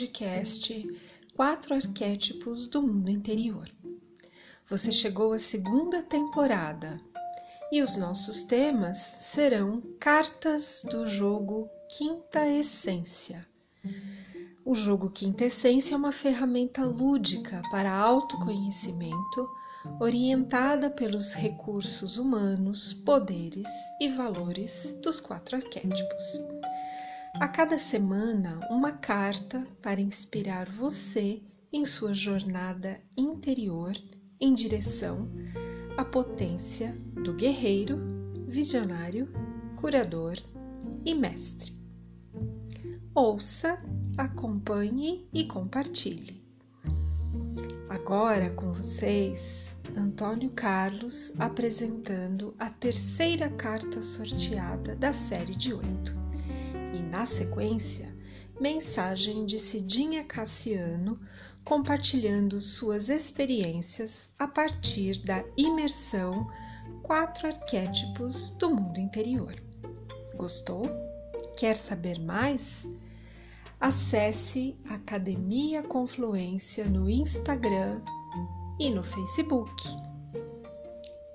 Podcast Quatro Arquétipos do Mundo Interior. Você chegou à segunda temporada e os nossos temas serão cartas do jogo Quinta Essência. O jogo Quinta Essência é uma ferramenta lúdica para autoconhecimento orientada pelos recursos humanos, poderes e valores dos quatro arquétipos. A cada semana, uma carta para inspirar você em sua jornada interior em direção à potência do guerreiro, visionário, curador e mestre. Ouça, acompanhe e compartilhe. Agora com vocês, Antônio Carlos apresentando a terceira carta sorteada da série de oito. Na sequência, mensagem de Cidinha Cassiano compartilhando suas experiências a partir da imersão Quatro Arquétipos do Mundo Interior. Gostou? Quer saber mais? Acesse Academia Confluência no Instagram e no Facebook.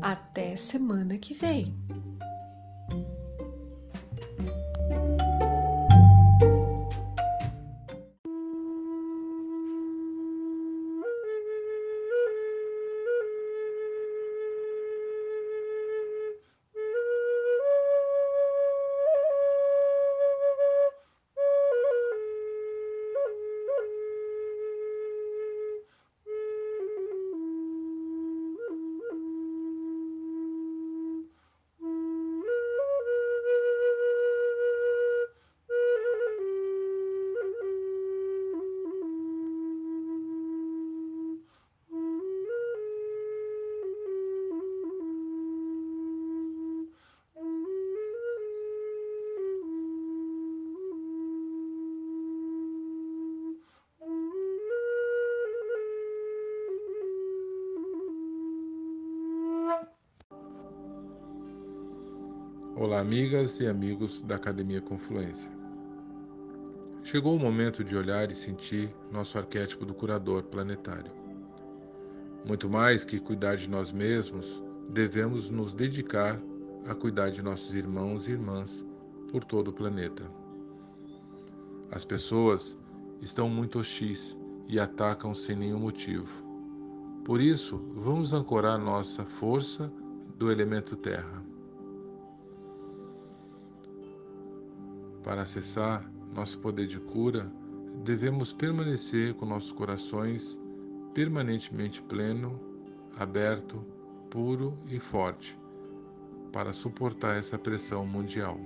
Até semana que vem! Olá, amigas e amigos da Academia Confluência. Chegou o momento de olhar e sentir nosso arquétipo do curador planetário. Muito mais que cuidar de nós mesmos, devemos nos dedicar a cuidar de nossos irmãos e irmãs por todo o planeta. As pessoas estão muito hostis e atacam sem nenhum motivo. Por isso, vamos ancorar nossa força do elemento terra Para acessar nosso poder de cura, devemos permanecer com nossos corações permanentemente pleno, aberto, puro e forte para suportar essa pressão mundial.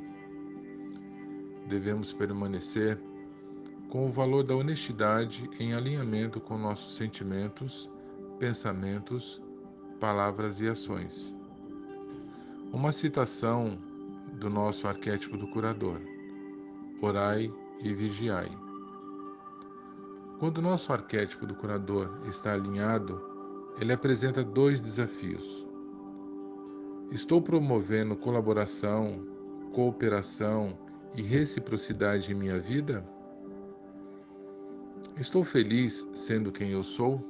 Devemos permanecer com o valor da honestidade em alinhamento com nossos sentimentos, pensamentos, palavras e ações. Uma citação do nosso arquétipo do curador orai e vigiai. Quando o nosso arquétipo do curador está alinhado, ele apresenta dois desafios. Estou promovendo colaboração, cooperação e reciprocidade em minha vida? Estou feliz sendo quem eu sou?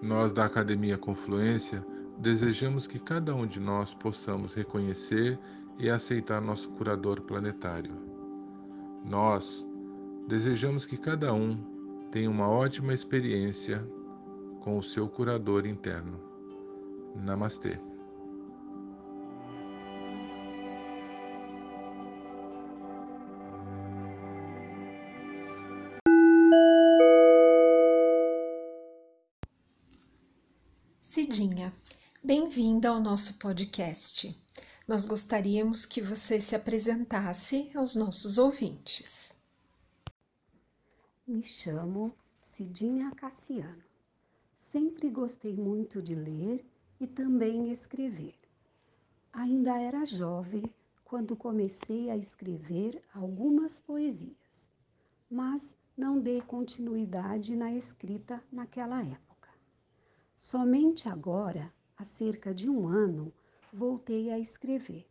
Nós da Academia Confluência desejamos que cada um de nós possamos reconhecer e aceitar nosso curador planetário. Nós desejamos que cada um tenha uma ótima experiência com o seu curador interno. Namastê. Cidinha, bem-vinda ao nosso podcast nós gostaríamos que você se apresentasse aos nossos ouvintes. Me chamo Cidinha Cassiano. Sempre gostei muito de ler e também escrever. Ainda era jovem quando comecei a escrever algumas poesias, mas não dei continuidade na escrita naquela época. Somente agora, há cerca de um ano, voltei a escrever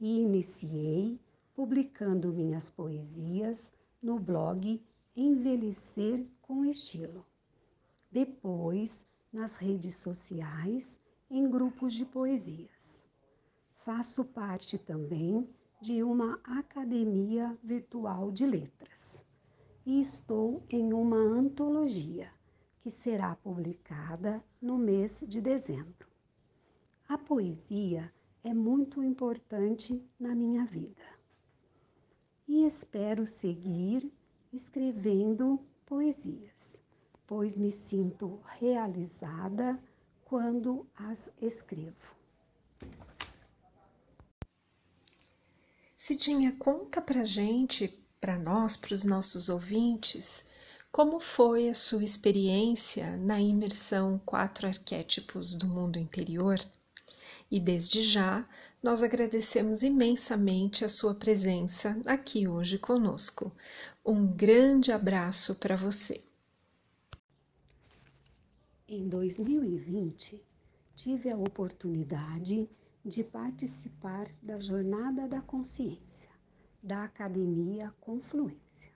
e iniciei publicando minhas poesias no blog Envelhecer com Estilo. Depois, nas redes sociais, em grupos de poesias. Faço parte também de uma academia virtual de letras e estou em uma antologia que será publicada no mês de dezembro. A poesia é muito importante na minha vida e espero seguir escrevendo poesias, pois me sinto realizada quando as escrevo. Cidinha, conta pra gente, para nós, para os nossos ouvintes, como foi a sua experiência na imersão Quatro Arquétipos do Mundo Interior? E desde já, nós agradecemos imensamente a sua presença aqui hoje conosco. Um grande abraço para você. Em 2020, tive a oportunidade de participar da Jornada da Consciência da Academia Confluência.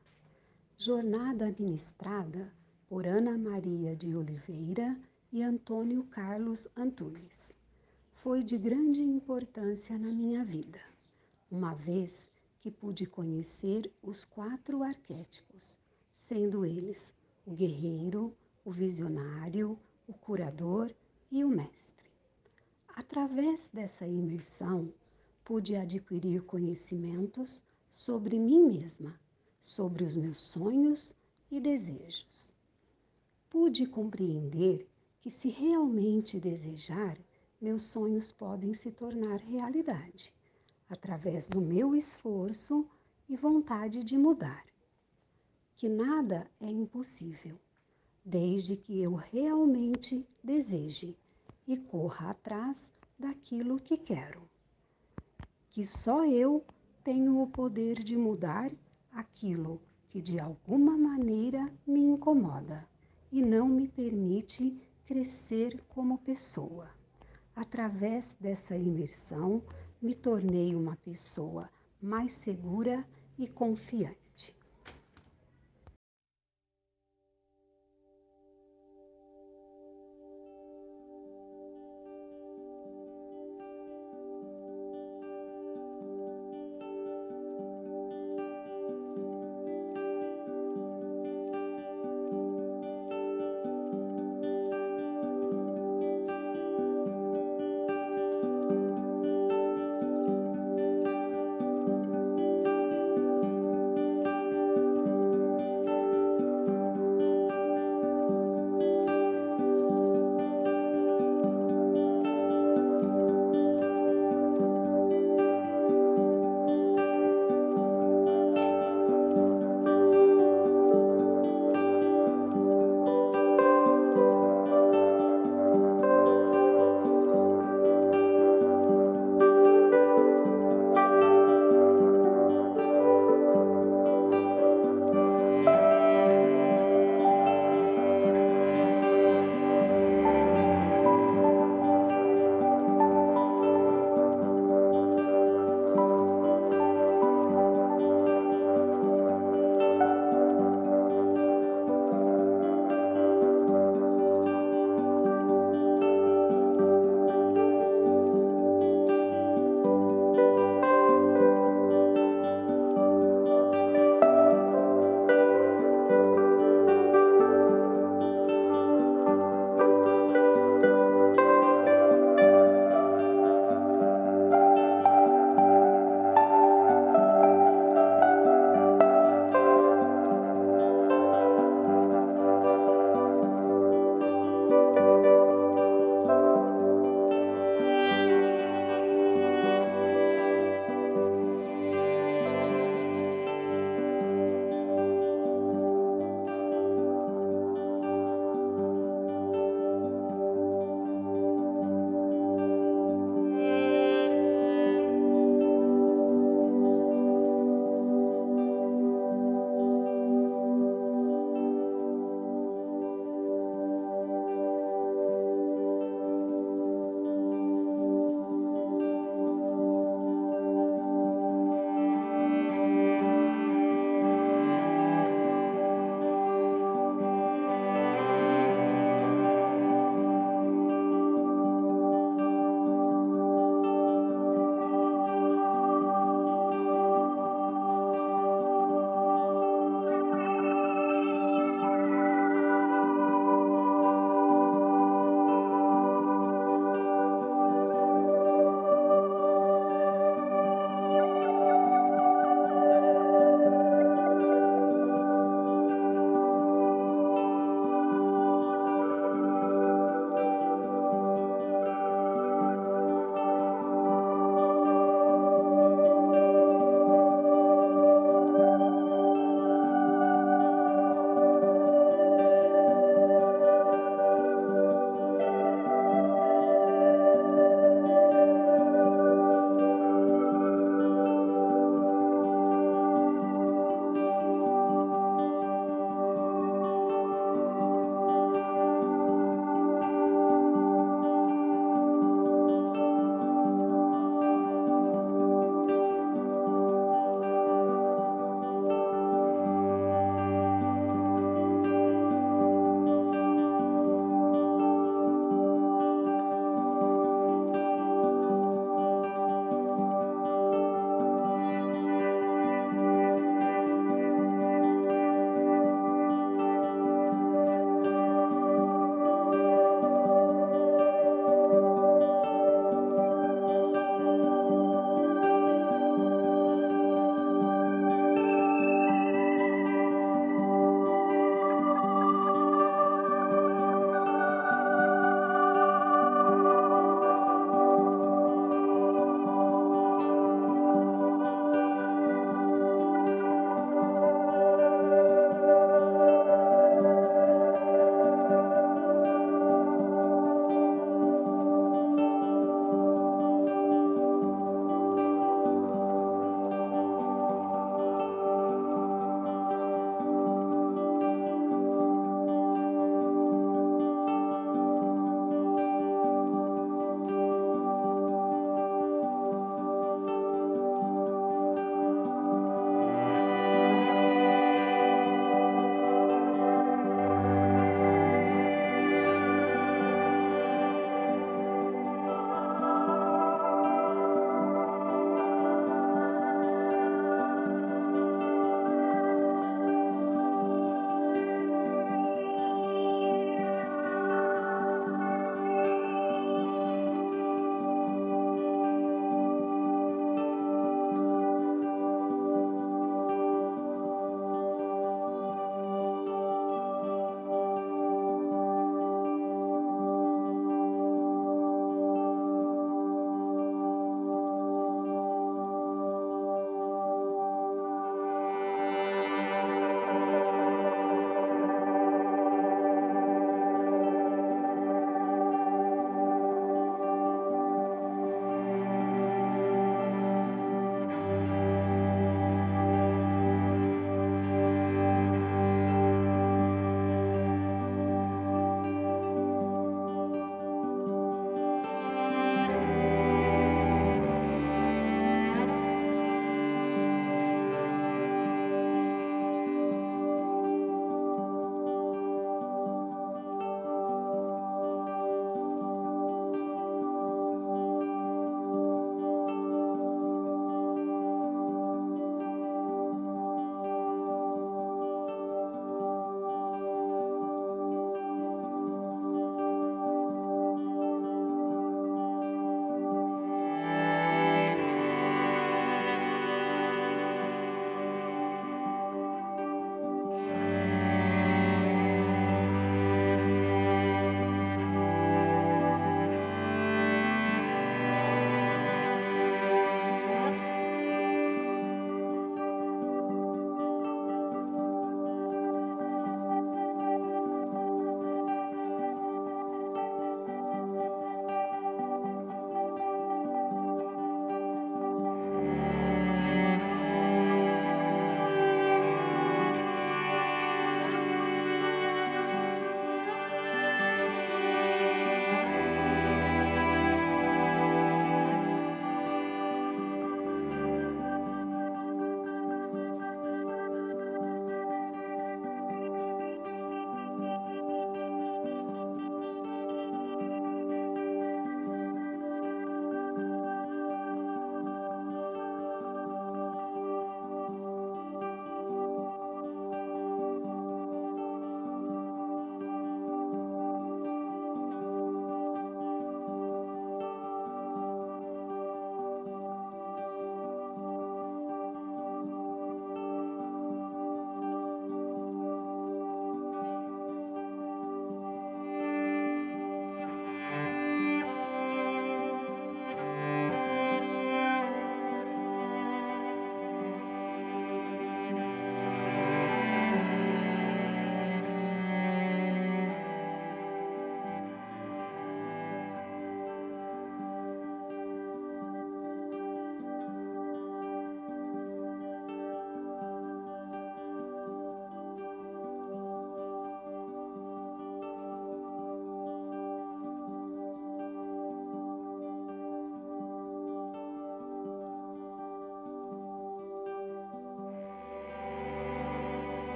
Jornada ministrada por Ana Maria de Oliveira e Antônio Carlos Antunes. Foi de grande importância na minha vida, uma vez que pude conhecer os quatro arquétipos, sendo eles o guerreiro, o visionário, o curador e o mestre. Através dessa imersão, pude adquirir conhecimentos sobre mim mesma, sobre os meus sonhos e desejos. Pude compreender que, se realmente desejar, meus sonhos podem se tornar realidade, através do meu esforço e vontade de mudar. Que nada é impossível desde que eu realmente deseje e corra atrás daquilo que quero. Que só eu tenho o poder de mudar aquilo que de alguma maneira me incomoda e não me permite crescer como pessoa. Através dessa imersão, me tornei uma pessoa mais segura e confiante.